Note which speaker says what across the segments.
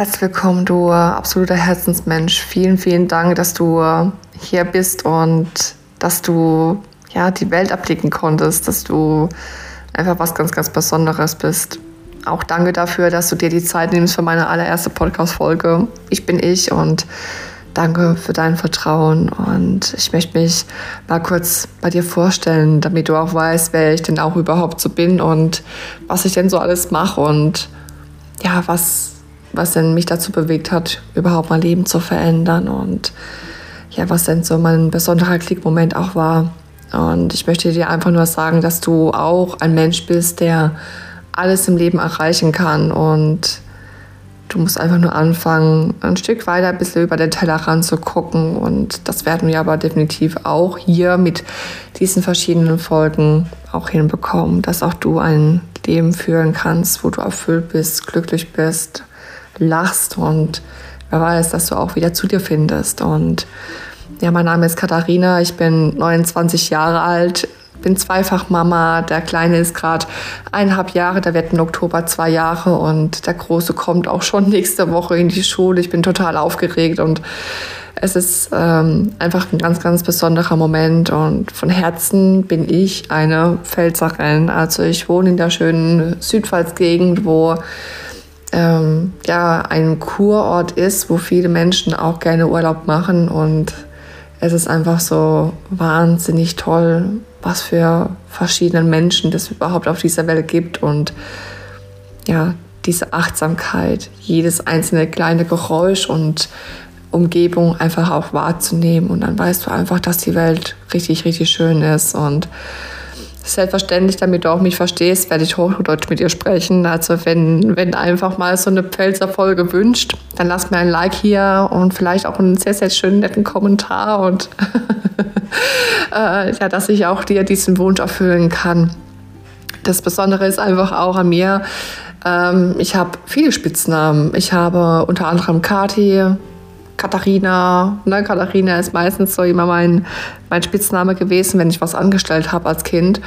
Speaker 1: Herzlich willkommen, du absoluter Herzensmensch. Vielen, vielen Dank, dass du hier bist und dass du ja, die Welt erblicken konntest, dass du einfach was ganz, ganz Besonderes bist. Auch danke dafür, dass du dir die Zeit nimmst für meine allererste Podcast-Folge. Ich bin ich und danke für dein Vertrauen. Und ich möchte mich mal kurz bei dir vorstellen, damit du auch weißt, wer ich denn auch überhaupt so bin und was ich denn so alles mache und ja, was, was denn mich dazu bewegt hat, überhaupt mein Leben zu verändern und ja, was denn so mein besonderer Klickmoment auch war. Und ich möchte dir einfach nur sagen, dass du auch ein Mensch bist, der alles im Leben erreichen kann. Und du musst einfach nur anfangen, ein Stück weiter ein bisschen über den Tellerrand zu gucken. Und das werden wir aber definitiv auch hier mit diesen verschiedenen Folgen auch hinbekommen, dass auch du ein Leben führen kannst, wo du erfüllt bist, glücklich bist, lachst und wer weiß, dass du auch wieder zu dir findest. Und ja, mein Name ist Katharina, ich bin 29 Jahre alt, bin zweifach Mama. Der Kleine ist gerade eineinhalb Jahre, der wird im Oktober zwei Jahre und der Große kommt auch schon nächste Woche in die Schule. Ich bin total aufgeregt und es ist ähm, einfach ein ganz, ganz besonderer Moment und von Herzen bin ich eine Pfälzerin. Also ich wohne in der schönen Südpfalzgegend, wo ähm, ja ein Kurort ist, wo viele Menschen auch gerne Urlaub machen. Und es ist einfach so wahnsinnig toll, was für verschiedene Menschen es überhaupt auf dieser Welt gibt. Und ja, diese Achtsamkeit, jedes einzelne kleine Geräusch und Umgebung einfach auch wahrzunehmen. Und dann weißt du einfach, dass die Welt richtig, richtig schön ist. Und Selbstverständlich, damit du auch mich verstehst, werde ich Hochdeutsch mit dir sprechen. Also wenn, wenn einfach mal so eine Pfälzer Folge wünscht, dann lass mir ein Like hier und vielleicht auch einen sehr, sehr schönen, netten Kommentar und äh, ja, dass ich auch dir diesen Wunsch erfüllen kann. Das Besondere ist einfach auch an mir, ähm, ich habe viele Spitznamen. Ich habe unter anderem Kati, Katharina. Ne? Katharina ist meistens so immer mein, mein Spitzname gewesen, wenn ich was angestellt habe als Kind.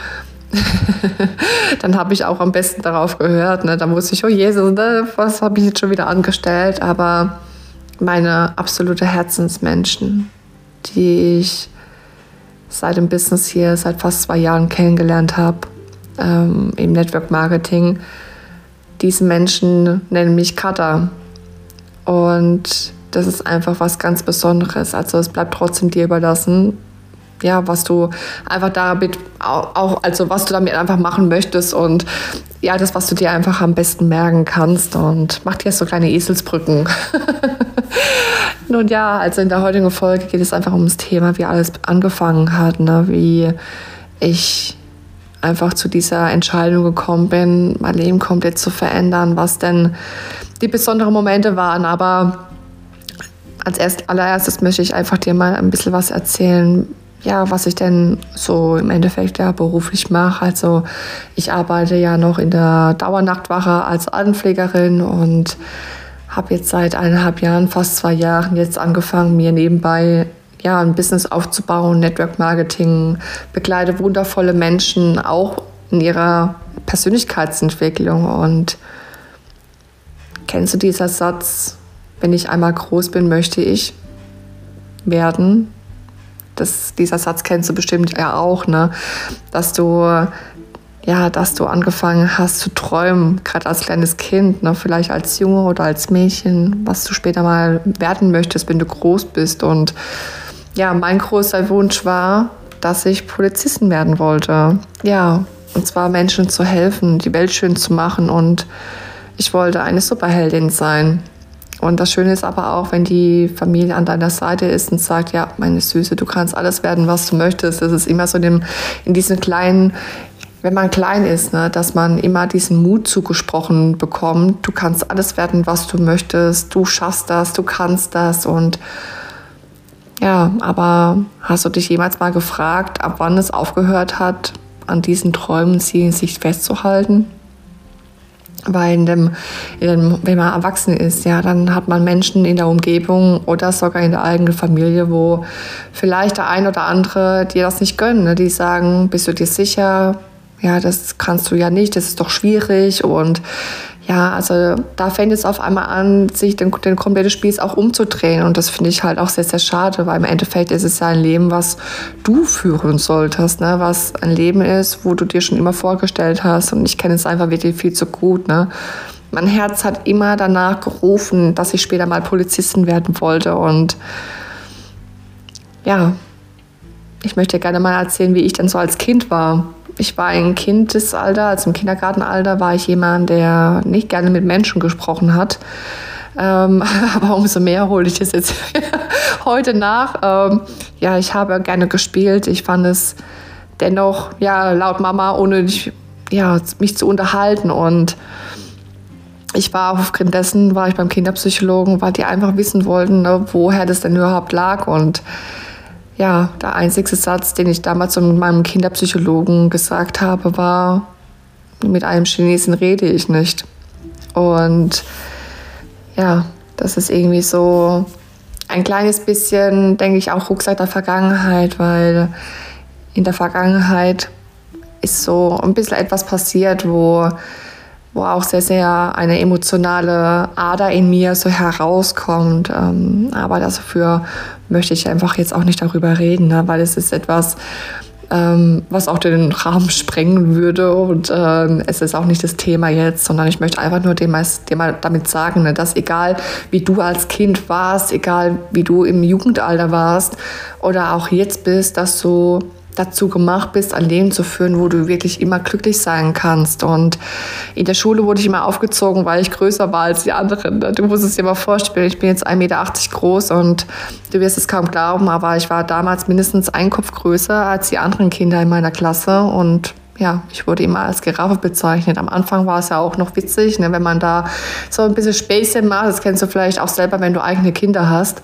Speaker 1: dann habe ich auch am besten darauf gehört. Ne? Da wusste ich, oh Jesus, ne? was habe ich jetzt schon wieder angestellt? Aber meine absolute Herzensmenschen, die ich seit dem Business hier, seit fast zwei Jahren kennengelernt habe, ähm, im Network Marketing, diese Menschen nennen mich Kata. Und das ist einfach was ganz Besonderes. Also es bleibt trotzdem dir überlassen, ja, was du einfach damit auch, also was du damit einfach machen möchtest und ja, das, was du dir einfach am besten merken kannst und mach dir so kleine Eselsbrücken. Nun ja, also in der heutigen Folge geht es einfach ums Thema, wie alles angefangen hat, ne? wie ich einfach zu dieser Entscheidung gekommen bin, mein Leben komplett zu verändern, was denn die besonderen Momente waren, aber als erst, allererstes möchte ich einfach dir mal ein bisschen was erzählen, ja, was ich denn so im Endeffekt ja beruflich mache. Also ich arbeite ja noch in der Dauernachtwache als Altenpflegerin und habe jetzt seit eineinhalb Jahren, fast zwei Jahren jetzt angefangen, mir nebenbei ja, ein Business aufzubauen, Network Marketing, begleite wundervolle Menschen auch in ihrer Persönlichkeitsentwicklung. Und kennst du dieser Satz, wenn ich einmal groß bin, möchte ich werden. Das, dieser Satz kennst du bestimmt ja auch, ne? Dass du ja, dass du angefangen hast zu träumen, gerade als kleines Kind, ne? vielleicht als Junge oder als Mädchen, was du später mal werden möchtest, wenn du groß bist. Und ja, mein großer Wunsch war, dass ich Polizistin werden wollte. Ja, und zwar Menschen zu helfen, die Welt schön zu machen. Und ich wollte eine Superheldin sein. Und das Schöne ist aber auch, wenn die Familie an deiner Seite ist und sagt, ja, meine Süße, du kannst alles werden, was du möchtest. Das ist immer so in, in diesen kleinen, wenn man klein ist, ne, dass man immer diesen Mut zugesprochen bekommt. Du kannst alles werden, was du möchtest. Du schaffst das, du kannst das. Und ja, aber hast du dich jemals mal gefragt, ab wann es aufgehört hat, an diesen Träumen sich festzuhalten? Weil in dem, in dem, wenn man erwachsen ist, ja, dann hat man Menschen in der Umgebung oder sogar in der eigenen Familie, wo vielleicht der ein oder andere dir das nicht gönnen. Ne? Die sagen, bist du dir sicher? Ja, das kannst du ja nicht, das ist doch schwierig. Und ja, also da fängt es auf einmal an, sich den, den kompletten Spieß auch umzudrehen. Und das finde ich halt auch sehr, sehr schade, weil im Endeffekt ist es ja ein Leben, was du führen solltest, ne? was ein Leben ist, wo du dir schon immer vorgestellt hast. Und ich kenne es einfach wirklich viel zu gut. Ne? Mein Herz hat immer danach gerufen, dass ich später mal Polizistin werden wollte. Und ja, ich möchte gerne mal erzählen, wie ich denn so als Kind war ich war im Kindesalter, also im Kindergartenalter, war ich jemand, der nicht gerne mit Menschen gesprochen hat. Ähm, aber umso mehr hole ich das jetzt heute nach. Ähm, ja, ich habe gerne gespielt. Ich fand es dennoch, ja, laut Mama, ohne ja, mich zu unterhalten. Und ich war aufgrund dessen, war ich beim Kinderpsychologen, weil die einfach wissen wollten, ne, woher das denn überhaupt lag. Und ja, der einzige Satz, den ich damals mit meinem Kinderpsychologen gesagt habe, war, mit einem Chinesen rede ich nicht. Und ja, das ist irgendwie so ein kleines bisschen, denke ich, auch Rucksack der Vergangenheit, weil in der Vergangenheit ist so ein bisschen etwas passiert, wo wo auch sehr, sehr eine emotionale Ader in mir so herauskommt. Ähm, aber dafür möchte ich einfach jetzt auch nicht darüber reden, ne? weil es ist etwas, ähm, was auch den Rahmen sprengen würde. Und ähm, es ist auch nicht das Thema jetzt, sondern ich möchte einfach nur dem, dem damit sagen, ne, dass egal wie du als Kind warst, egal wie du im Jugendalter warst oder auch jetzt bist, dass du dazu gemacht bist, ein Leben zu führen, wo du wirklich immer glücklich sein kannst. Und in der Schule wurde ich immer aufgezogen, weil ich größer war als die anderen. Du musst es dir mal vorstellen, ich bin jetzt 1,80 Meter groß und du wirst es kaum glauben, aber ich war damals mindestens ein Kopf größer als die anderen Kinder in meiner Klasse und ja, ich wurde immer als Giraffe bezeichnet. Am Anfang war es ja auch noch witzig, ne, wenn man da so ein bisschen Späßchen macht. Das kennst du vielleicht auch selber, wenn du eigene Kinder hast.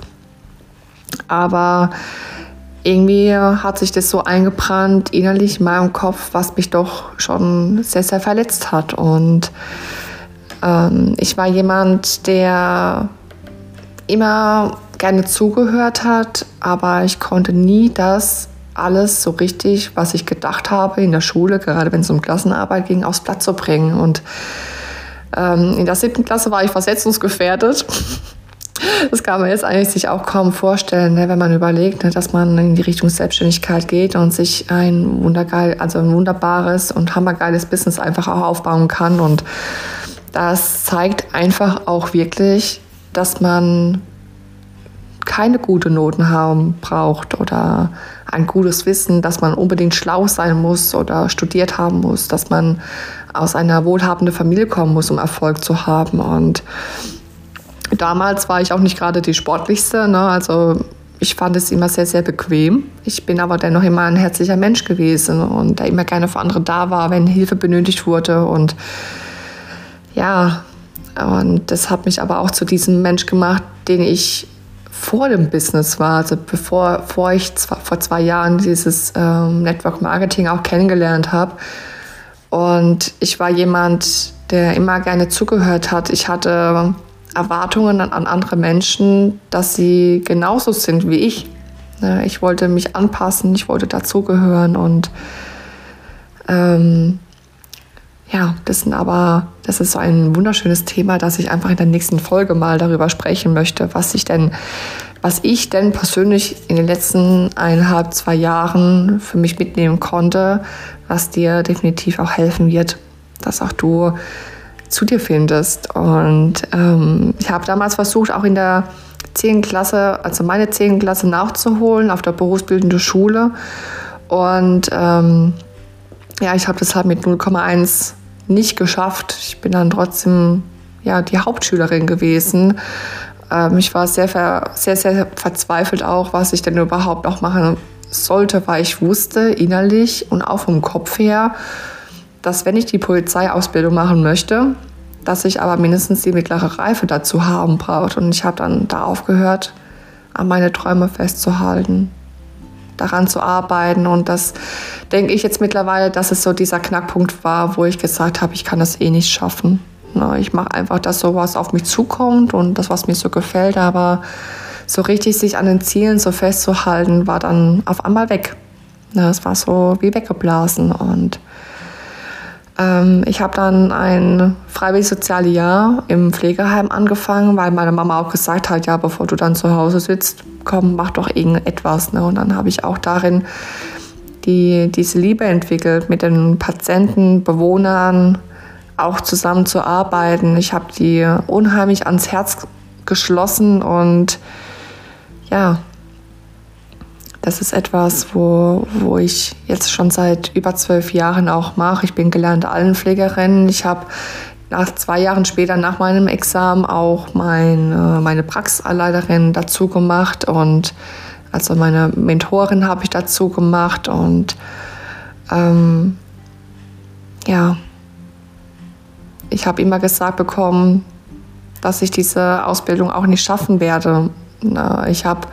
Speaker 1: Aber irgendwie hat sich das so eingebrannt innerlich in meinem Kopf, was mich doch schon sehr, sehr verletzt hat. Und ähm, ich war jemand, der immer gerne zugehört hat, aber ich konnte nie das alles so richtig, was ich gedacht habe in der Schule, gerade wenn es um Klassenarbeit ging, aufs Blatt zu bringen. Und ähm, in der siebten Klasse war ich versetzungsgefährdet. Das kann man jetzt eigentlich sich auch kaum vorstellen, ne, wenn man überlegt, ne, dass man in die Richtung Selbstständigkeit geht und sich ein wundergeil, also ein wunderbares und hammergeiles Business einfach auch aufbauen kann. Und das zeigt einfach auch wirklich, dass man keine guten Noten haben braucht oder ein gutes Wissen, dass man unbedingt schlau sein muss oder studiert haben muss, dass man aus einer wohlhabenden Familie kommen muss, um Erfolg zu haben. Und Damals war ich auch nicht gerade die sportlichste. Ne? Also ich fand es immer sehr, sehr bequem. Ich bin aber dennoch immer ein herzlicher Mensch gewesen und der immer gerne für andere da war, wenn Hilfe benötigt wurde. Und ja, und das hat mich aber auch zu diesem Mensch gemacht, den ich vor dem Business war, also bevor, bevor ich zwei, vor zwei Jahren dieses ähm, Network Marketing auch kennengelernt habe. Und ich war jemand, der immer gerne zugehört hat. Ich hatte Erwartungen an andere Menschen, dass sie genauso sind wie ich. Ne, ich wollte mich anpassen, ich wollte dazugehören und ähm, ja, das sind aber, das ist so ein wunderschönes Thema, dass ich einfach in der nächsten Folge mal darüber sprechen möchte, was ich denn, was ich denn persönlich in den letzten eineinhalb, zwei Jahren für mich mitnehmen konnte, was dir definitiv auch helfen wird, dass auch du zu dir findest. Und ähm, ich habe damals versucht, auch in der 10. Klasse, also meine 10. Klasse nachzuholen auf der berufsbildenden Schule. Und ähm, ja, ich habe das halt mit 0,1 nicht geschafft. Ich bin dann trotzdem ja, die Hauptschülerin gewesen. Ähm, ich war sehr, sehr, sehr verzweifelt auch, was ich denn überhaupt auch machen sollte, weil ich wusste innerlich und auch vom Kopf her, dass wenn ich die Polizeiausbildung machen möchte, dass ich aber mindestens die mittlere Reife dazu haben braucht. Und ich habe dann da aufgehört, an meine Träume festzuhalten, daran zu arbeiten. Und das denke ich jetzt mittlerweile, dass es so dieser Knackpunkt war, wo ich gesagt habe, ich kann das eh nicht schaffen. Ich mache einfach, dass sowas auf mich zukommt und das, was mir so gefällt. Aber so richtig sich an den Zielen so festzuhalten, war dann auf einmal weg. Es war so wie weggeblasen. Und Ähm, ich habe dann ein freiwillig soziales Jahr im Pflegeheim angefangen, weil meine Mama auch gesagt hat, ja, bevor du dann zu Hause sitzt, komm, mach doch irgendetwas. Ne? Und dann habe ich auch darin die, diese Liebe entwickelt, mit den Patienten, Bewohnern auch zusammen zu arbeiten. Ich habe die unheimlich ans Herz geschlossen und ja, das ist etwas, wo, wo ich jetzt schon seit über zwölf Jahren auch mache. Ich bin gelernte Altenpflegerin. Ich habe nach zwei Jahren später nach meinem Examen auch mein, meine Praxisanleiterin dazu gemacht und also meine Mentorin habe ich dazu gemacht und ähm, ja, ich habe immer gesagt bekommen, dass ich diese Ausbildung auch nicht schaffen werde. Ich habe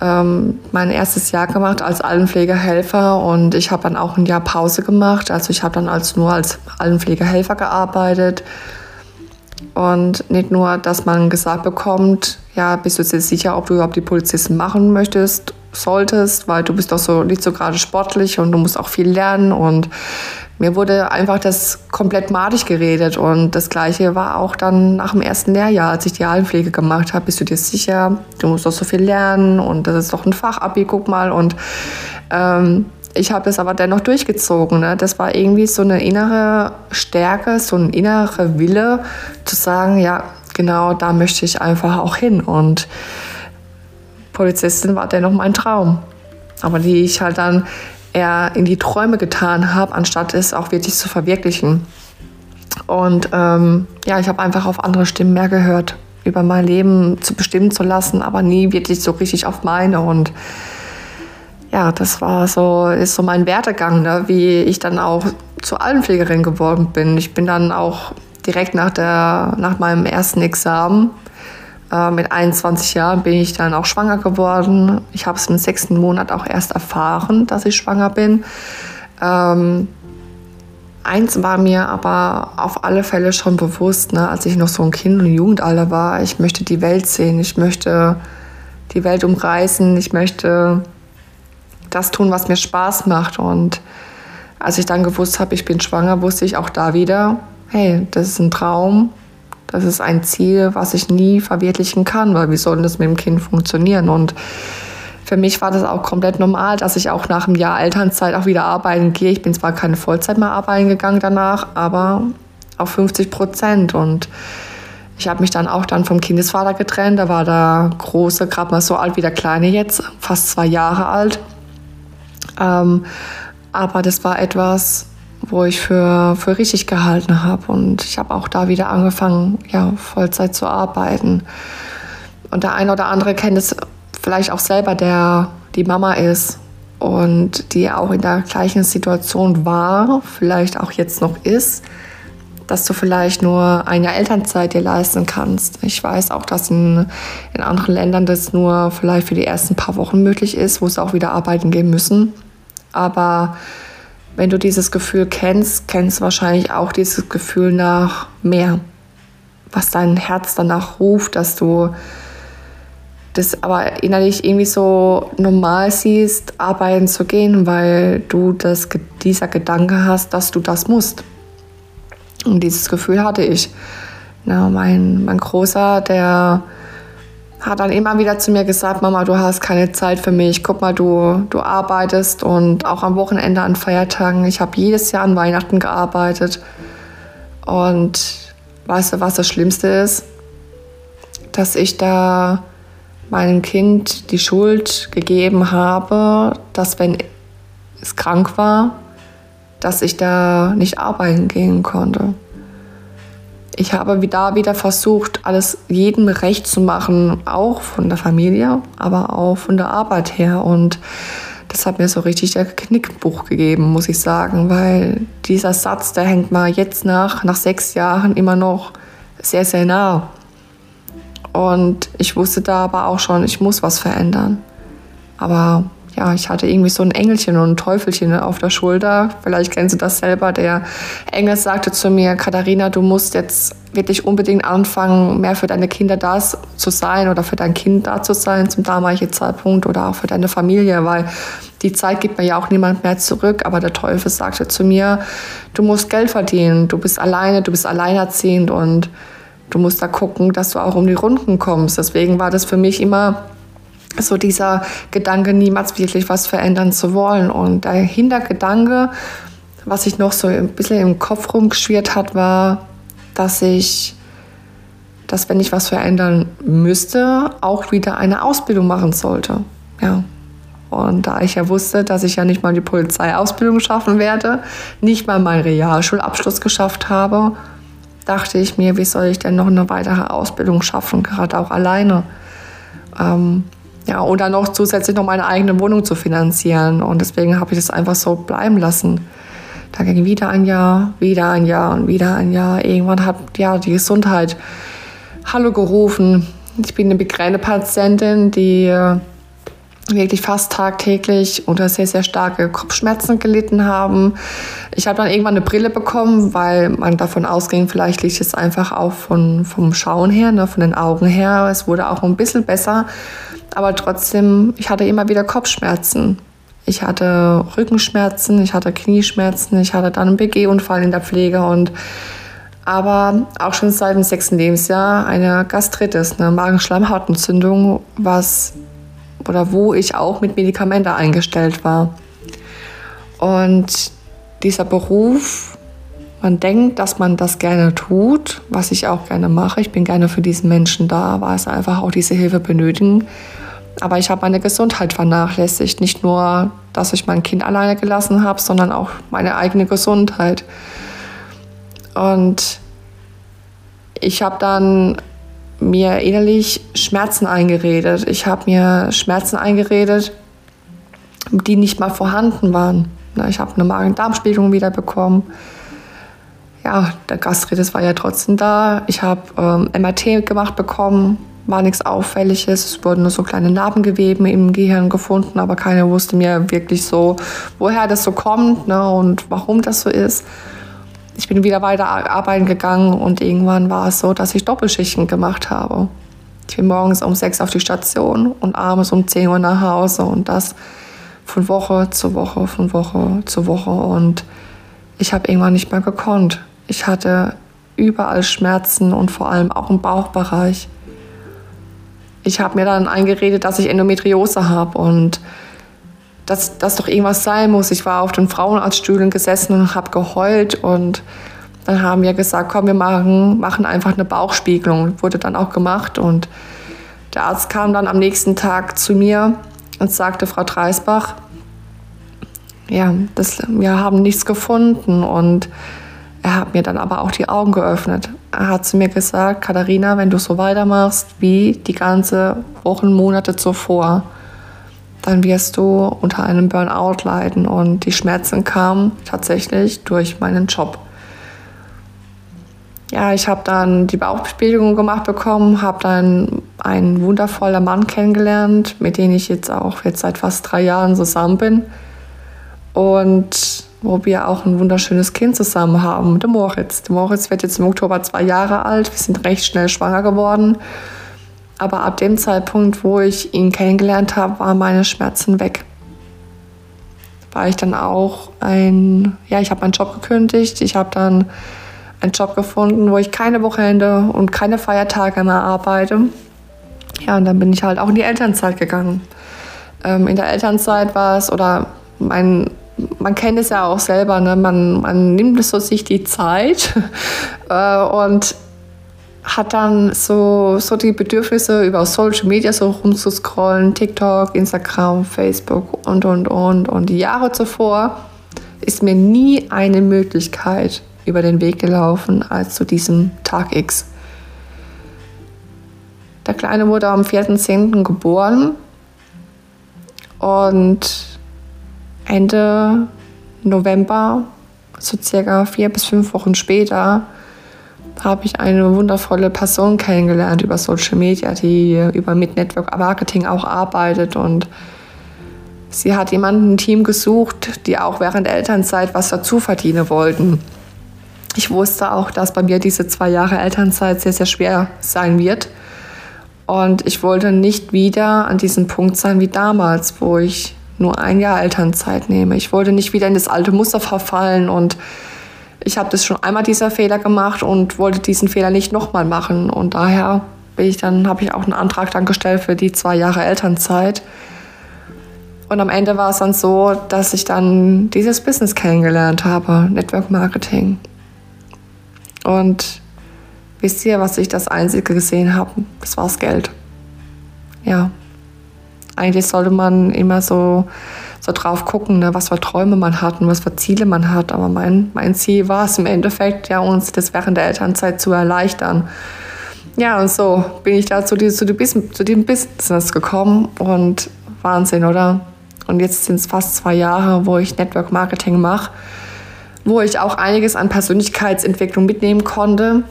Speaker 1: ähm, mein erstes Jahr gemacht als Altenpflegehelfer und ich habe dann auch ein Jahr Pause gemacht. Also ich habe dann als, nur als Altenpflegehelfer gearbeitet. Und nicht nur, dass man gesagt bekommt, ja, bist du dir sicher, ob du überhaupt die Polizisten machen möchtest, solltest, weil du bist doch so nicht so gerade sportlich und du musst auch viel lernen und mir wurde einfach das komplett madig geredet und das gleiche war auch dann nach dem ersten Lehrjahr, als ich die Altenpflege gemacht habe, bist du dir sicher, du musst doch so viel lernen und das ist doch ein Fachabi, guck mal und ähm, ich habe es aber dennoch durchgezogen. Ne? Das war irgendwie so eine innere Stärke, so ein innerer Wille zu sagen, ja, genau da möchte ich einfach auch hin. Und Polizistin war dennoch mein Traum. Aber die ich halt dann eher in die Träume getan habe, anstatt es auch wirklich zu verwirklichen. Und ähm, ja, ich habe einfach auf andere Stimmen mehr gehört, über mein Leben zu bestimmen zu lassen, aber nie wirklich so richtig auf meine. Und ja, das war so, ist so mein Werdegang, ne? wie ich dann auch zur Altenpflegerin geworden bin. Ich bin dann auch direkt nach, der, nach meinem ersten Examen äh, mit 21 Jahren bin ich dann auch schwanger geworden. Ich habe es im sechsten Monat auch erst erfahren, dass ich schwanger bin. Ähm, eins war mir aber auf alle Fälle schon bewusst, ne, als ich noch so ein Kind und Jugendalter war, ich möchte die Welt sehen, ich möchte die Welt umreißen, ich möchte das tun, was mir Spaß macht. Und als ich dann gewusst habe, ich bin schwanger, wusste ich auch da wieder, hey, das ist ein Traum, das ist ein Ziel, was ich nie verwirklichen kann, weil wie soll das mit dem Kind funktionieren? Und für mich war das auch komplett normal, dass ich auch nach einem Jahr Elternzeit auch wieder arbeiten gehe. Ich bin zwar keine Vollzeit mehr arbeiten gegangen danach, aber auf 50 Prozent. Und ich habe mich dann auch dann vom Kindesvater getrennt. Da war der Große gerade mal so alt wie der Kleine jetzt, fast zwei Jahre alt. Ähm, aber das war etwas, wo ich für, für richtig gehalten habe. Und ich habe auch da wieder angefangen, ja, Vollzeit zu arbeiten. Und der eine oder andere kennt es vielleicht auch selber, der die Mama ist und die auch in der gleichen Situation war, vielleicht auch jetzt noch ist, dass du vielleicht nur ein Jahr Elternzeit dir leisten kannst. Ich weiß auch, dass in, in anderen Ländern das nur vielleicht für die ersten paar Wochen möglich ist, wo sie auch wieder arbeiten gehen müssen. Aber wenn du dieses Gefühl kennst, kennst du wahrscheinlich auch dieses Gefühl nach mehr, was dein Herz danach ruft, dass du das aber innerlich irgendwie so normal siehst, arbeiten zu gehen, weil du das, dieser Gedanke hast, dass du das musst. Und dieses Gefühl hatte ich. Na, mein, mein Großer, der hat dann immer wieder zu mir gesagt, Mama, du hast keine Zeit für mich. Guck mal, du, du arbeitest und auch am Wochenende an Feiertagen. Ich habe jedes Jahr an Weihnachten gearbeitet. Und weißt du, was das Schlimmste ist? Dass ich da meinem Kind die Schuld gegeben habe, dass wenn es krank war, dass ich da nicht arbeiten gehen konnte ich habe da wieder versucht, alles jedem recht zu machen, auch von der Familie, aber auch von der Arbeit her. Und das hat mir so richtig der Knickbuch gegeben, muss ich sagen, weil dieser Satz, der hängt mal jetzt nach, nach sechs Jahren immer noch sehr, sehr nah. Und ich wusste da aber auch schon, ich muss was verändern. Aber ja, ich hatte irgendwie so ein Engelchen und ein Teufelchen auf der Schulter. Vielleicht kennst du das selber. Der Engel sagte zu mir, Katharina, du musst jetzt wirklich unbedingt anfangen, mehr für deine Kinder da zu sein oder für dein Kind da zu sein zum damaligen Zeitpunkt oder auch für deine Familie, weil die Zeit gibt mir ja auch niemand mehr zurück, aber der Teufel sagte zu mir, du musst Geld verdienen, du bist alleine, du bist alleinerziehend und du musst da gucken, dass du auch um die Runden kommst. Deswegen war das für mich immer so dieser Gedanke, niemals wirklich was verändern zu wollen. Und der Hintergedanke, was sich noch so ein bisschen im Kopf rumgeschwirrt hat, war, dass ich, dass wenn ich was verändern müsste, auch wieder eine Ausbildung machen sollte. Ja. Und da ich ja wusste, dass ich ja nicht mal die Polizeiausbildung schaffen werde, nicht mal meinen Realschulabschluss geschafft habe, dachte ich mir, wie soll ich denn noch eine weitere Ausbildung schaffen, gerade auch alleine. Ähm, ja, und dann noch zusätzlich noch meine eigene Wohnung zu finanzieren. Und deswegen habe ich das einfach so bleiben lassen. Da ging wieder ein Jahr, wieder ein Jahr und wieder ein Jahr. Irgendwann hat ja die Gesundheit Hallo gerufen. Ich bin eine Migränepatientin, die äh, wirklich fast tagtäglich unter sehr, sehr starke Kopfschmerzen gelitten haben. Ich habe dann irgendwann eine Brille bekommen, weil man davon ausging, vielleicht liegt es einfach auch von, vom Schauen her, ne, von den Augen her. Es wurde auch ein bisschen besser, aber trotzdem, ich hatte immer wieder Kopfschmerzen. Ich hatte Rückenschmerzen, ich hatte Knieschmerzen, ich hatte dann einen BG-Unfall in der Pflege und aber auch schon seit dem sechsten Lebensjahr eine Gastritis, eine Magenschleimhautentzündung, was oder wo ich auch mit Medikamenten eingestellt war. Und dieser Beruf, man denkt, dass man das gerne tut, was ich auch gerne mache. Ich bin gerne für diesen Menschen da, weil sie einfach auch diese Hilfe benötigen. Aber ich habe meine Gesundheit vernachlässigt. Nicht nur, dass ich mein Kind alleine gelassen habe, sondern auch meine eigene Gesundheit. Und ich habe dann mir innerlich Schmerzen eingeredet. Ich habe mir Schmerzen eingeredet, die nicht mal vorhanden waren. Ich habe eine Magen-Darm-Spiegelung wieder bekommen. Ja, der Gastritis war ja trotzdem da. Ich habe ähm, MRT gemacht bekommen, war nichts Auffälliges. Es wurden nur so kleine Narbengeweben im Gehirn gefunden, aber keiner wusste mir wirklich so, woher das so kommt ne, und warum das so ist ich bin wieder weiter arbeiten gegangen und irgendwann war es so, dass ich Doppelschichten gemacht habe. Ich bin morgens um sechs auf die Station und abends um zehn Uhr nach Hause und das von Woche zu Woche, von Woche zu Woche und ich habe irgendwann nicht mehr gekonnt. Ich hatte überall Schmerzen und vor allem auch im Bauchbereich. Ich habe mir dann eingeredet, dass ich Endometriose habe und dass das doch irgendwas sein muss. Ich war auf den Frauenarztstühlen gesessen und habe geheult und dann haben wir gesagt, komm, wir machen, machen einfach eine Bauchspiegelung. Wurde dann auch gemacht und der Arzt kam dann am nächsten Tag zu mir und sagte, Frau Dreisbach, ja, das, wir haben nichts gefunden und er hat mir dann aber auch die Augen geöffnet. Er hat zu mir gesagt, Katharina, wenn du so weitermachst wie die ganze Wochen, Monate zuvor, dann wirst du unter einem Burnout leiden. Und die Schmerzen kamen tatsächlich durch meinen Job. Ja, ich habe dann die Bauchbespielung gemacht bekommen, habe dann einen wundervollen Mann kennengelernt, mit dem ich jetzt auch jetzt seit fast drei Jahren zusammen bin. Und wo wir auch ein wunderschönes Kind zusammen haben, der Moritz. Der Moritz wird jetzt im Oktober zwei Jahre alt. Wir sind recht schnell schwanger geworden. Aber ab dem Zeitpunkt, wo ich ihn kennengelernt habe, waren meine Schmerzen weg. War ich dann auch ein, ja, ich habe meinen Job gekündigt. Ich habe dann einen Job gefunden, wo ich keine Wochenende und keine Feiertage mehr arbeite. Ja, und dann bin ich halt auch in die Elternzeit gegangen. Ähm, in der Elternzeit war es, oder mein, man kennt es ja auch selber, ne? man, man nimmt so sich die Zeit äh, und hat dann so, so die Bedürfnisse über Social Media so rumzuscrollen, TikTok, Instagram, Facebook und, und, und. Und die Jahre zuvor ist mir nie eine Möglichkeit über den Weg gelaufen als zu diesem Tag X. Der Kleine wurde am 4.10. geboren und Ende November, so circa vier bis fünf Wochen später, habe ich eine wundervolle Person kennengelernt über Social Media, die über Mid Network Marketing auch arbeitet und sie hat jemanden ein Team gesucht, die auch während Elternzeit was dazu verdienen wollten. Ich wusste auch, dass bei mir diese zwei Jahre Elternzeit sehr, sehr schwer sein wird. Und ich wollte nicht wieder an diesem Punkt sein wie damals, wo ich nur ein Jahr Elternzeit nehme. Ich wollte nicht wieder in das alte Muster verfallen und ich habe das schon einmal dieser Fehler gemacht und wollte diesen Fehler nicht nochmal machen. Und daher bin ich dann, habe ich auch einen Antrag dann gestellt für die zwei Jahre Elternzeit. Und am Ende war es dann so, dass ich dann dieses Business kennengelernt habe, Network Marketing. Und wisst ihr, was ich das Einzige gesehen habe? Das war das Geld. Ja. Eigentlich sollte man immer so so drauf gucken, ne, was für Träume man hat und was für Ziele man hat. Aber mein, mein Ziel war es im Endeffekt, ja, uns das während der Elternzeit zu erleichtern. Ja, und so bin ich da zu, die, zu, die, zu dem Business gekommen und Wahnsinn, oder? Und jetzt sind es fast zwei Jahre, wo ich Network Marketing mache, wo ich auch einiges an Persönlichkeitsentwicklung mitnehmen konnte,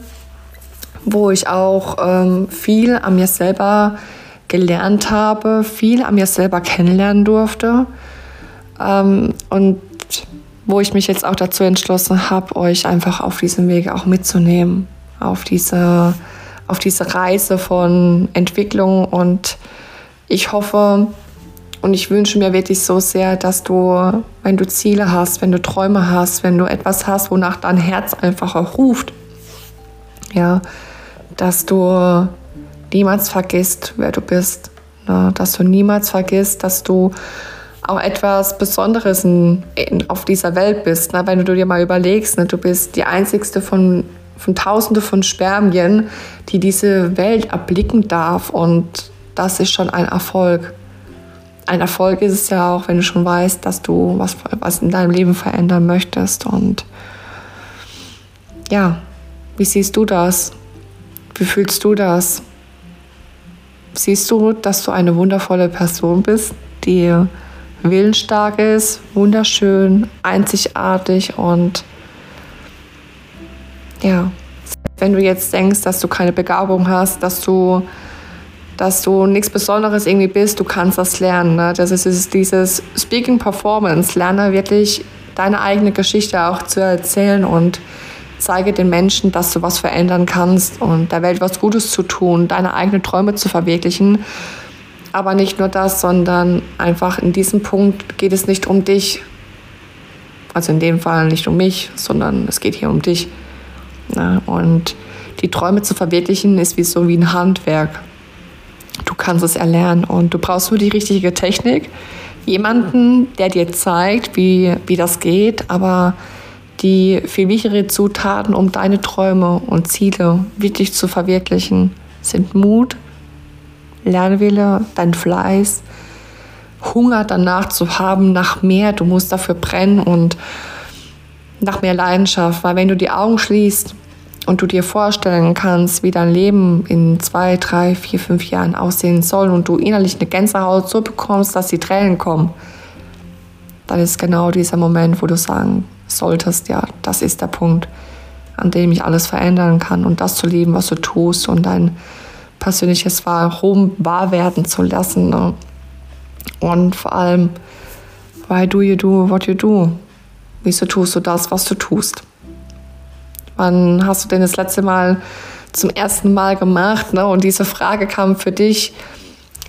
Speaker 1: wo ich auch ähm, viel an mir selber gelernt habe, viel an mir selber kennenlernen durfte ähm, und wo ich mich jetzt auch dazu entschlossen habe, euch einfach auf diesem Weg auch mitzunehmen, auf diese, auf diese Reise von Entwicklung. Und ich hoffe und ich wünsche mir wirklich so sehr, dass du, wenn du Ziele hast, wenn du Träume hast, wenn du etwas hast, wonach dein Herz einfach auch ruft, ja, dass du niemals vergisst, wer du bist, ne? dass du niemals vergisst, dass du auch etwas Besonderes in, in, auf dieser Welt bist. Ne? Wenn du dir mal überlegst, ne? du bist die einzigste von, von Tausende von Spermien, die diese Welt erblicken darf. Und das ist schon ein Erfolg. Ein Erfolg ist es ja auch, wenn du schon weißt, dass du was, was in deinem Leben verändern möchtest. Und ja, wie siehst du das? Wie fühlst du das? Siehst du, dass du eine wundervolle Person bist, die willensstark ist, wunderschön, einzigartig und ja, wenn du jetzt denkst, dass du keine Begabung hast, dass du, dass du nichts Besonderes irgendwie bist, du kannst das lernen. Ne? Das ist dieses Speaking Performance. Lerne wirklich deine eigene Geschichte auch zu erzählen und zeige den Menschen, dass du was verändern kannst und der Welt was Gutes zu tun, deine eigenen Träume zu verwirklichen aber nicht nur das, sondern einfach in diesem Punkt geht es nicht um dich. Also in dem Fall nicht um mich, sondern es geht hier um dich. Und die Träume zu verwirklichen ist wie so wie ein Handwerk. Du kannst es erlernen und du brauchst nur die richtige Technik. Jemanden, der dir zeigt, wie, wie das geht, aber die viel wichtigere Zutaten, um deine Träume und Ziele wirklich zu verwirklichen, sind Mut, Lernwille, dein Fleiß, Hunger danach zu haben, nach mehr. Du musst dafür brennen und nach mehr Leidenschaft. Weil wenn du die Augen schließt und du dir vorstellen kannst, wie dein Leben in zwei, drei, vier, fünf Jahren aussehen soll und du innerlich eine Gänsehaut so bekommst, dass die Tränen kommen, dann ist genau dieser Moment, wo du sagen solltest, ja, das ist der Punkt, an dem ich alles verändern kann und das zu leben, was du tust und dein persönliches Warum wahr werden zu lassen. Ne? Und vor allem, why do you do what you do? Wieso tust du das, was du tust? Wann hast du denn das letzte Mal zum ersten Mal gemacht? Ne? Und diese Frage kam für dich,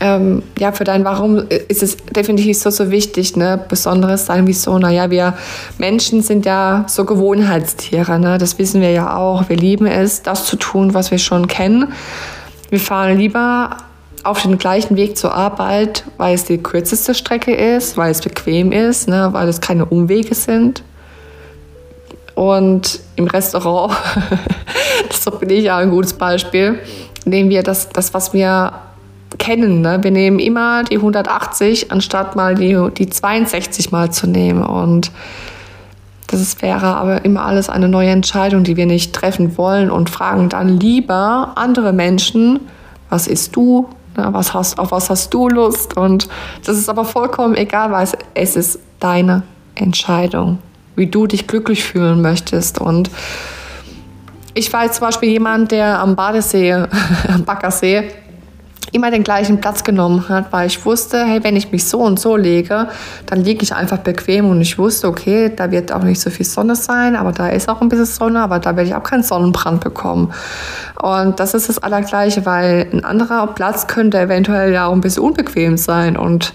Speaker 1: ähm, ja, für dein Warum ist es definitiv so, so wichtig, ne? Besonderes sein, wieso? Naja, wir Menschen sind ja so Gewohnheitstiere, ne? Das wissen wir ja auch. Wir lieben es, das zu tun, was wir schon kennen. Wir fahren lieber auf den gleichen Weg zur Arbeit, weil es die kürzeste Strecke ist, weil es bequem ist, ne, weil es keine Umwege sind. Und im Restaurant, das bin ich ja ein gutes Beispiel, nehmen wir das, das was wir kennen. Ne? Wir nehmen immer die 180, anstatt mal die, die 62 mal zu nehmen. Und das wäre aber immer alles eine neue Entscheidung, die wir nicht treffen wollen und fragen dann lieber andere Menschen, was isst du, was hast, auf was hast du Lust? Und das ist aber vollkommen egal, weil es, es ist deine Entscheidung, wie du dich glücklich fühlen möchtest. Und ich war jetzt zum Beispiel jemand, der am Badesee, am Baggersee, immer den gleichen Platz genommen hat, weil ich wusste, hey, wenn ich mich so und so lege, dann liege ich einfach bequem und ich wusste, okay, da wird auch nicht so viel Sonne sein, aber da ist auch ein bisschen Sonne, aber da werde ich auch keinen Sonnenbrand bekommen. Und das ist das Allergleiche, weil ein anderer Platz könnte eventuell ja auch ein bisschen unbequem sein und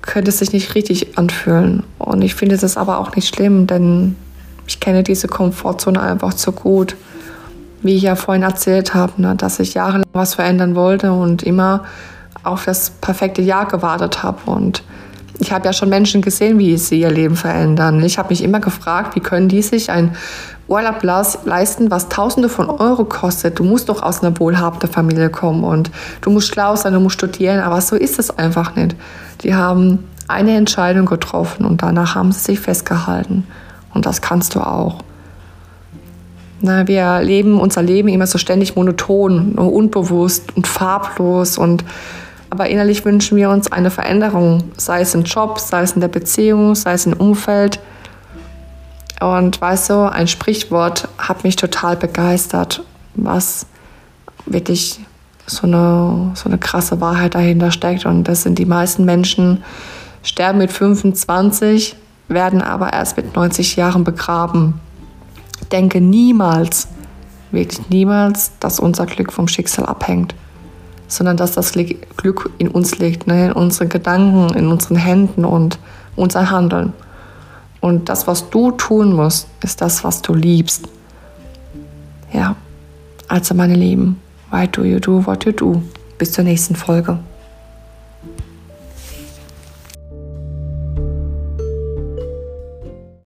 Speaker 1: könnte sich nicht richtig anfühlen. Und ich finde das aber auch nicht schlimm, denn ich kenne diese Komfortzone einfach zu gut. Wie ich ja vorhin erzählt habe, ne, dass ich jahrelang was verändern wollte und immer auf das perfekte Jahr gewartet habe. Und ich habe ja schon Menschen gesehen, wie sie ihr Leben verändern. Ich habe mich immer gefragt, wie können die sich ein Urlaub leisten, was Tausende von Euro kostet. Du musst doch aus einer wohlhabenden Familie kommen und du musst schlau sein, du musst studieren, aber so ist es einfach nicht. Die haben eine Entscheidung getroffen und danach haben sie sich festgehalten. Und das kannst du auch. Na, wir leben unser Leben immer so ständig monoton, unbewusst und farblos und aber innerlich wünschen wir uns eine Veränderung, sei es im Job, sei es in der Beziehung, sei es im Umfeld. Und weißt du, ein Sprichwort hat mich total begeistert, was wirklich so eine, so eine krasse Wahrheit dahinter steckt. Und das sind die meisten Menschen sterben mit 25, werden aber erst mit 90 Jahren begraben. Denke niemals, wirklich niemals, dass unser Glück vom Schicksal abhängt, sondern dass das Glück in uns liegt, ne? in unseren Gedanken, in unseren Händen und unser Handeln. Und das, was du tun musst, ist das, was du liebst. Ja, also meine Lieben, why do you do what you do? Bis zur nächsten Folge.